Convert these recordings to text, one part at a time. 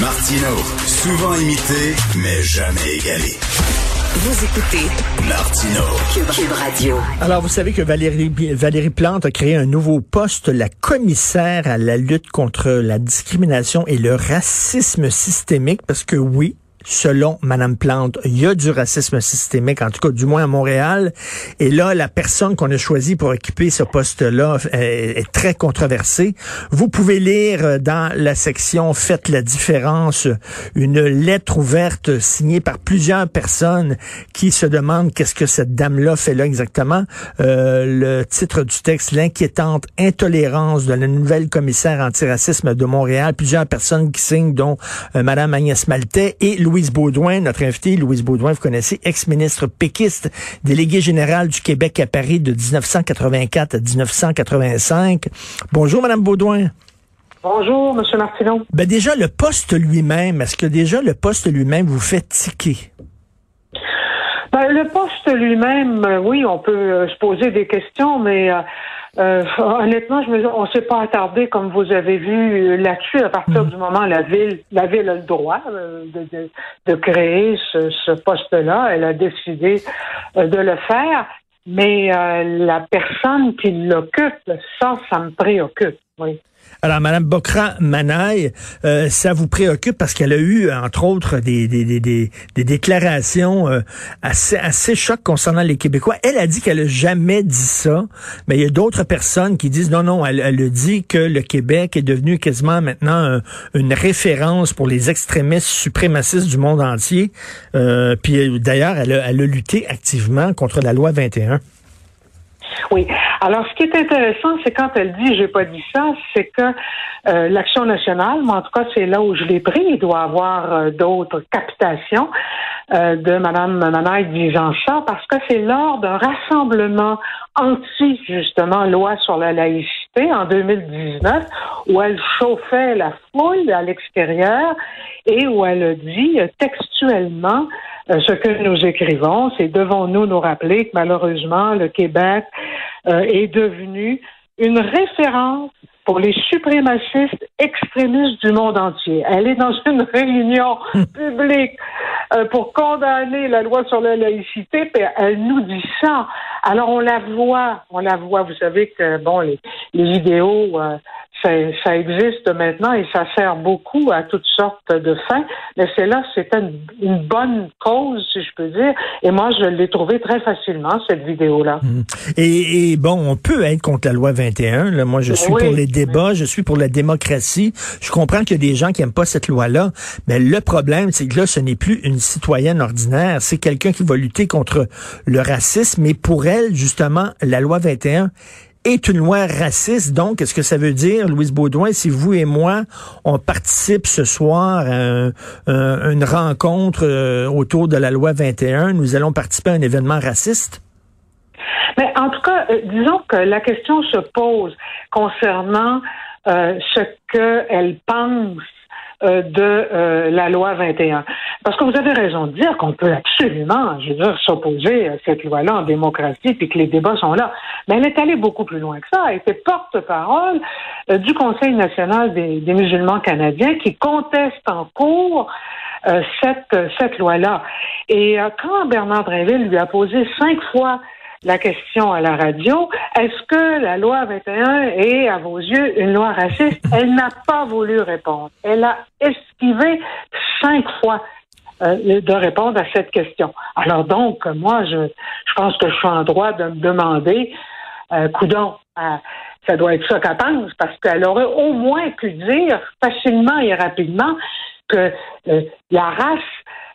Martino, souvent imité, mais jamais égalé. Vous écoutez Martino. Cube, Radio. Alors, vous savez que Valérie, Valérie Plante a créé un nouveau poste, la commissaire à la lutte contre la discrimination et le racisme systémique, parce que oui, selon Madame Plante, il y a du racisme systémique, en tout cas du moins à Montréal. Et là, la personne qu'on a choisie pour occuper ce poste-là est, est, très controversée. Vous pouvez lire euh, dans la section Faites la différence une lettre ouverte signée par plusieurs personnes qui se demandent qu'est-ce que cette dame-là fait là exactement. Euh, le titre du texte, l'inquiétante intolérance de la nouvelle commissaire antiracisme de Montréal. Plusieurs personnes qui signent, dont euh, Madame Agnès Maltais et Louis Louise Baudouin, notre invité, Louise Baudouin, vous connaissez, ex-ministre péquiste, délégué général du Québec à Paris de 1984 à 1985. Bonjour, Madame Baudouin. Bonjour, Monsieur Martineau. Ben déjà, le poste lui-même, est-ce que déjà le poste lui-même vous fait tiquer? Ben, le poste lui-même, euh, oui, on peut euh, se poser des questions, mais euh, honnêtement, je me, on s'est pas attardé, comme vous avez vu, là-dessus. À partir mm. du moment où la ville, la ville a le droit de, de, de créer ce, ce poste-là, elle a décidé de le faire. Mais la personne qui l'occupe, ça, ça me préoccupe. Oui. Alors, Madame Bokra Manaï, euh, ça vous préoccupe parce qu'elle a eu, entre autres, des, déclarations euh, assez, assez chocs concernant les Québécois. Elle a dit qu'elle n'a jamais dit ça, mais il y a d'autres personnes qui disent non, non, elle, elle dit que le Québec est devenu quasiment maintenant une référence pour les extrémistes suprémacistes du monde entier. Euh, puis d'ailleurs, elle elle a lutté activement contre la loi 21. Oui. Alors, ce qui est intéressant, c'est quand elle dit j'ai pas dit ça, c'est que euh, l'action nationale, mais en tout cas, c'est là où je l'ai pris, il doit avoir euh, d'autres captations euh, de Mme Manaï disant ça, parce que c'est lors d'un rassemblement anti, justement, loi sur la laïcité en 2019, où elle chauffait la foule à l'extérieur et où elle dit textuellement euh, ce que nous écrivons, c'est devons-nous nous rappeler que malheureusement, le Québec euh, est devenu une référence pour les suprémacistes extrémistes du monde entier. Elle est dans une réunion publique euh, pour condamner la loi sur la laïcité, puis elle nous dit ça. Alors on la voit, on la voit. Vous savez que bon, les, les vidéos ça, ça, existe maintenant et ça sert beaucoup à toutes sortes de fins. Mais c'est là, c'était une, une, bonne cause, si je peux dire. Et moi, je l'ai trouvé très facilement, cette vidéo-là. Mmh. Et, et, bon, on peut être contre la loi 21. Là. Moi, je suis oui, pour les débats, oui. je suis pour la démocratie. Je comprends qu'il y a des gens qui n'aiment pas cette loi-là. Mais le problème, c'est que là, ce n'est plus une citoyenne ordinaire. C'est quelqu'un qui va lutter contre le racisme. Mais pour elle, justement, la loi 21 est une loi raciste. Donc, est-ce que ça veut dire, Louise Baudouin, si vous et moi, on participe ce soir à un, une rencontre euh, autour de la loi 21, nous allons participer à un événement raciste? Mais en tout cas, euh, disons que la question se pose concernant euh, ce qu'elle pense euh, de euh, la loi 21. Parce que vous avez raison de dire qu'on peut absolument, je veux dire, s'opposer à cette loi-là en démocratie, puis que les débats sont là. Mais elle est allée beaucoup plus loin que ça. Elle était porte-parole euh, du Conseil national des, des, musulmans canadiens qui conteste en cours cette, cette loi-là. Et quand Bernard Drinville lui a posé cinq fois la question à la radio. Est-ce que la loi 21 est, à vos yeux, une loi raciste? Elle n'a pas voulu répondre. Elle a esquivé cinq fois euh, de répondre à cette question. Alors donc, moi, je, je pense que je suis en droit de me demander, euh, coudon, euh, ça doit être ça qu'elle pense, parce qu'elle aurait au moins pu dire facilement et rapidement que la race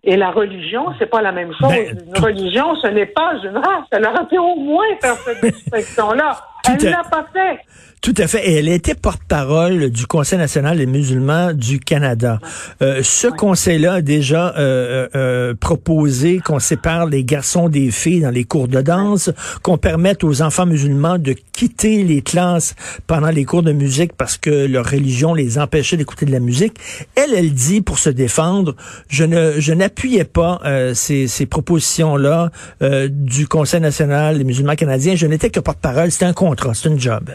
et la religion, c'est pas la même chose. Ben, une religion, ce n'est pas une race. Elle aurait pu au moins faire cette distinction-là. Elle ne l'a pas fait. Tout à fait. Et elle était porte-parole du Conseil national des musulmans du Canada. Euh, ce conseil-là a déjà euh, euh, proposé qu'on sépare les garçons des filles dans les cours de danse, qu'on permette aux enfants musulmans de quitter les classes pendant les cours de musique parce que leur religion les empêchait d'écouter de la musique. Elle, elle dit, pour se défendre, je ne je n'appuyais pas euh, ces, ces propositions-là du Conseil national des musulmans canadiens. Je n'étais que porte-parole. C'était un contrat, c'est un job.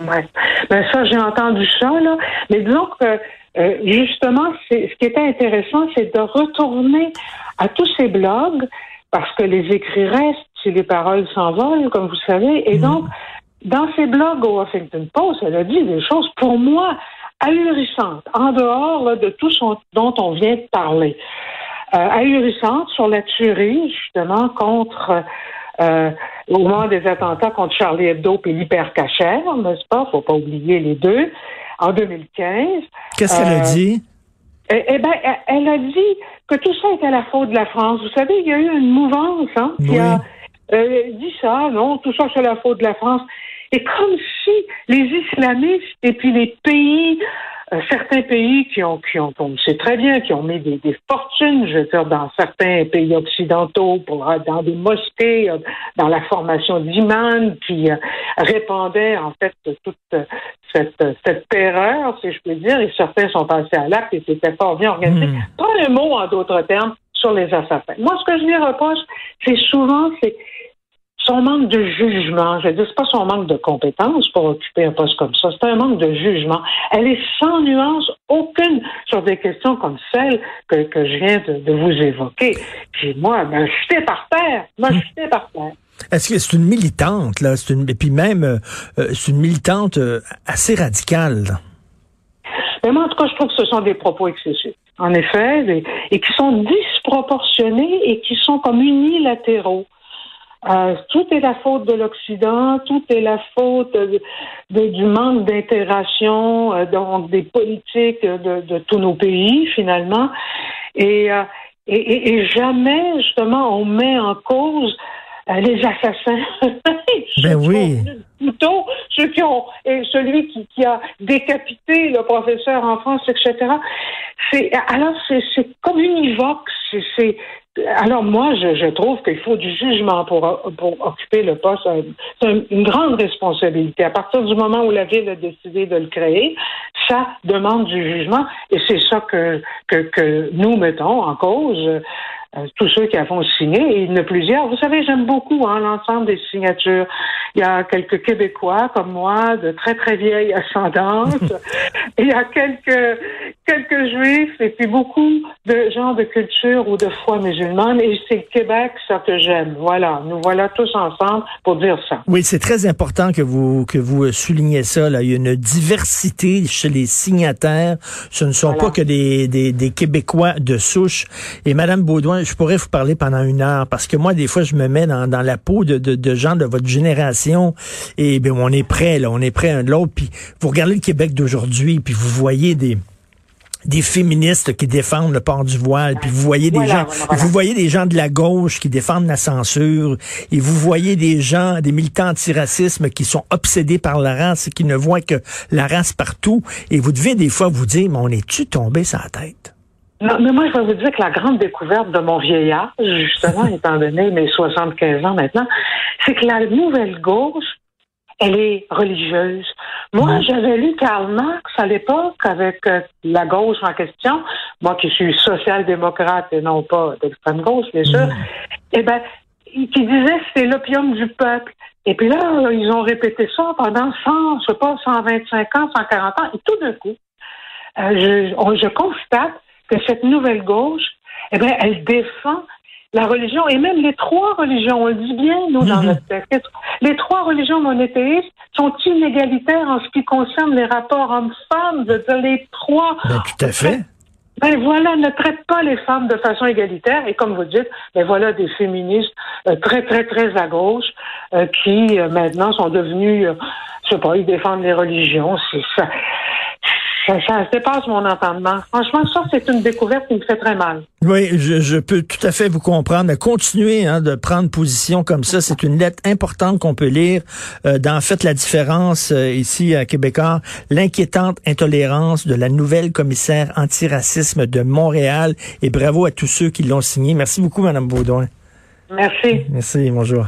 Ouais. Ben ça, j'ai entendu ça, là. Mais disons que euh, justement, ce qui était intéressant, c'est de retourner à tous ces blogs, parce que les écrits restent si les paroles s'envolent, comme vous savez. Et donc, dans ces blogs au Washington Post, elle a dit des choses, pour moi, ahurissantes, en dehors de tout ce dont on vient de parler. Euh, ahurissantes sur la tuerie, justement, contre euh, au moment des attentats contre Charlie Hebdo et l'hypercachère, n'est-ce pas? Faut pas oublier les deux. En 2015. Qu'est-ce qu'elle a euh, dit? Eh, eh ben, elle a dit que tout ça était la faute de la France. Vous savez, il y a eu une mouvance hein, qui a euh, dit ça, non, tout ça c'est la faute de la France. Et comme si les islamistes et puis les pays certains pays qui ont, qui ont, on sait très bien, qui ont mis des, des, fortunes, je veux dire, dans certains pays occidentaux, pour, euh, dans des mosquées, euh, dans la formation d'imams, qui répandaient en fait toute cette, cette terreur, si je peux dire, et certains sont passés à l'acte et c'était pas bien organisé. Hmm. Pas un mot, en d'autres termes, sur les assassins. Moi, ce que je lui reproche, c'est souvent, c'est son manque de jugement, je veux dire, c'est pas son manque de compétences pour occuper un poste comme ça, c'est un manque de jugement. Elle est sans nuance aucune sur des questions comme celles que, que je viens de, vous évoquer. Puis moi, ben, je suis par terre. Moi, je suis par terre. Est-ce que c'est une militante, là? C'est une, et puis même, euh, euh, c'est une militante euh, assez radicale. Mais moi, en tout cas, je trouve que ce sont des propos excessifs, en effet, et, et qui sont disproportionnés et qui sont comme unilatéraux. Euh, tout est la faute de l'Occident, tout est la faute du manque d'intégration euh, donc des politiques de, tous nos pays finalement. Euh, et, et, et, jamais justement on met en cause les assassins. ben oui. Plutôt ceux qui ont et celui qui, qui, a décapité le professeur en France, etc. C'est alors c'est comme univoque. C'est alors moi, je, je trouve qu'il faut du jugement pour, pour occuper le poste. C'est une grande responsabilité. À partir du moment où la ville a décidé de le créer, ça demande du jugement et c'est ça que, que, que nous mettons en cause. Euh, tous ceux qui avons signé, et il y en a plusieurs. Vous savez, j'aime beaucoup hein, l'ensemble des signatures. Il y a quelques Québécois comme moi, de très très vieille ascendance. il y a quelques quelques juifs et puis beaucoup de gens de culture ou de foi musulmane. Et c'est le Québec, ça que j'aime. Voilà, nous voilà tous ensemble pour dire ça. Oui, c'est très important que vous que vous soulignez ça. Là. Il y a une diversité chez les signataires. Ce ne sont pas que des, des, des Québécois de souche. Et Madame Baudouin, je pourrais vous parler pendant une heure parce que moi, des fois, je me mets dans, dans la peau de, de, de, gens de votre génération et bien, on est prêt, là, on est prêt un de l'autre. Puis vous regardez le Québec d'aujourd'hui, puis vous voyez des des féministes qui défendent le port du voile, puis vous voyez des gens, vous voyez des gens de la gauche qui défendent la censure, et vous voyez des gens, des militants antiracisme qui sont obsédés par la race et qui ne voient que la race partout, et vous devez des fois vous dire, mais on est-tu tombé la tête? Non, mais moi, je vais vous dire que la grande découverte de mon vieillard, justement, étant donné mes 75 ans maintenant, c'est que la nouvelle gauche, elle est religieuse. Moi, j'avais lu Karl Marx à l'époque avec euh, la gauche en question, moi qui suis social-démocrate et non pas d'extrême gauche, bien sûr, et eh ben, qui disait que c'est l'opium du peuple. Et puis là, ils ont répété ça pendant 100, je sais pas, 125 ans, 140 ans, et tout d'un coup, euh, je, je constate que cette nouvelle gauche, eh bien, elle défend la religion et même les trois religions, on le dit bien, nous, dans mhm. notre texte. Les trois religions monothéistes sont inégalitaires en ce qui concerne les rapports hommes-femmes. Je veux dire, les trois. Ben, tout à fait. Ben voilà, ne traite pas les femmes de façon égalitaire. Et comme vous dites, ben voilà des féministes euh, très, très, très à gauche euh, qui euh, maintenant sont devenus, je sais pas, ils défendent les religions. C'est ça. Ça, ça, dépasse mon entendement. Franchement, ça, c'est une découverte qui me fait très mal. Oui, je, je peux tout à fait vous comprendre. Continuer hein, de prendre position comme ça, c'est une lettre importante qu'on peut lire euh, dans Faites la différence euh, ici à Québécois, l'inquiétante intolérance de la nouvelle commissaire antiracisme de Montréal. Et bravo à tous ceux qui l'ont signé. Merci beaucoup, Madame Baudouin. Merci. Merci, bonjour.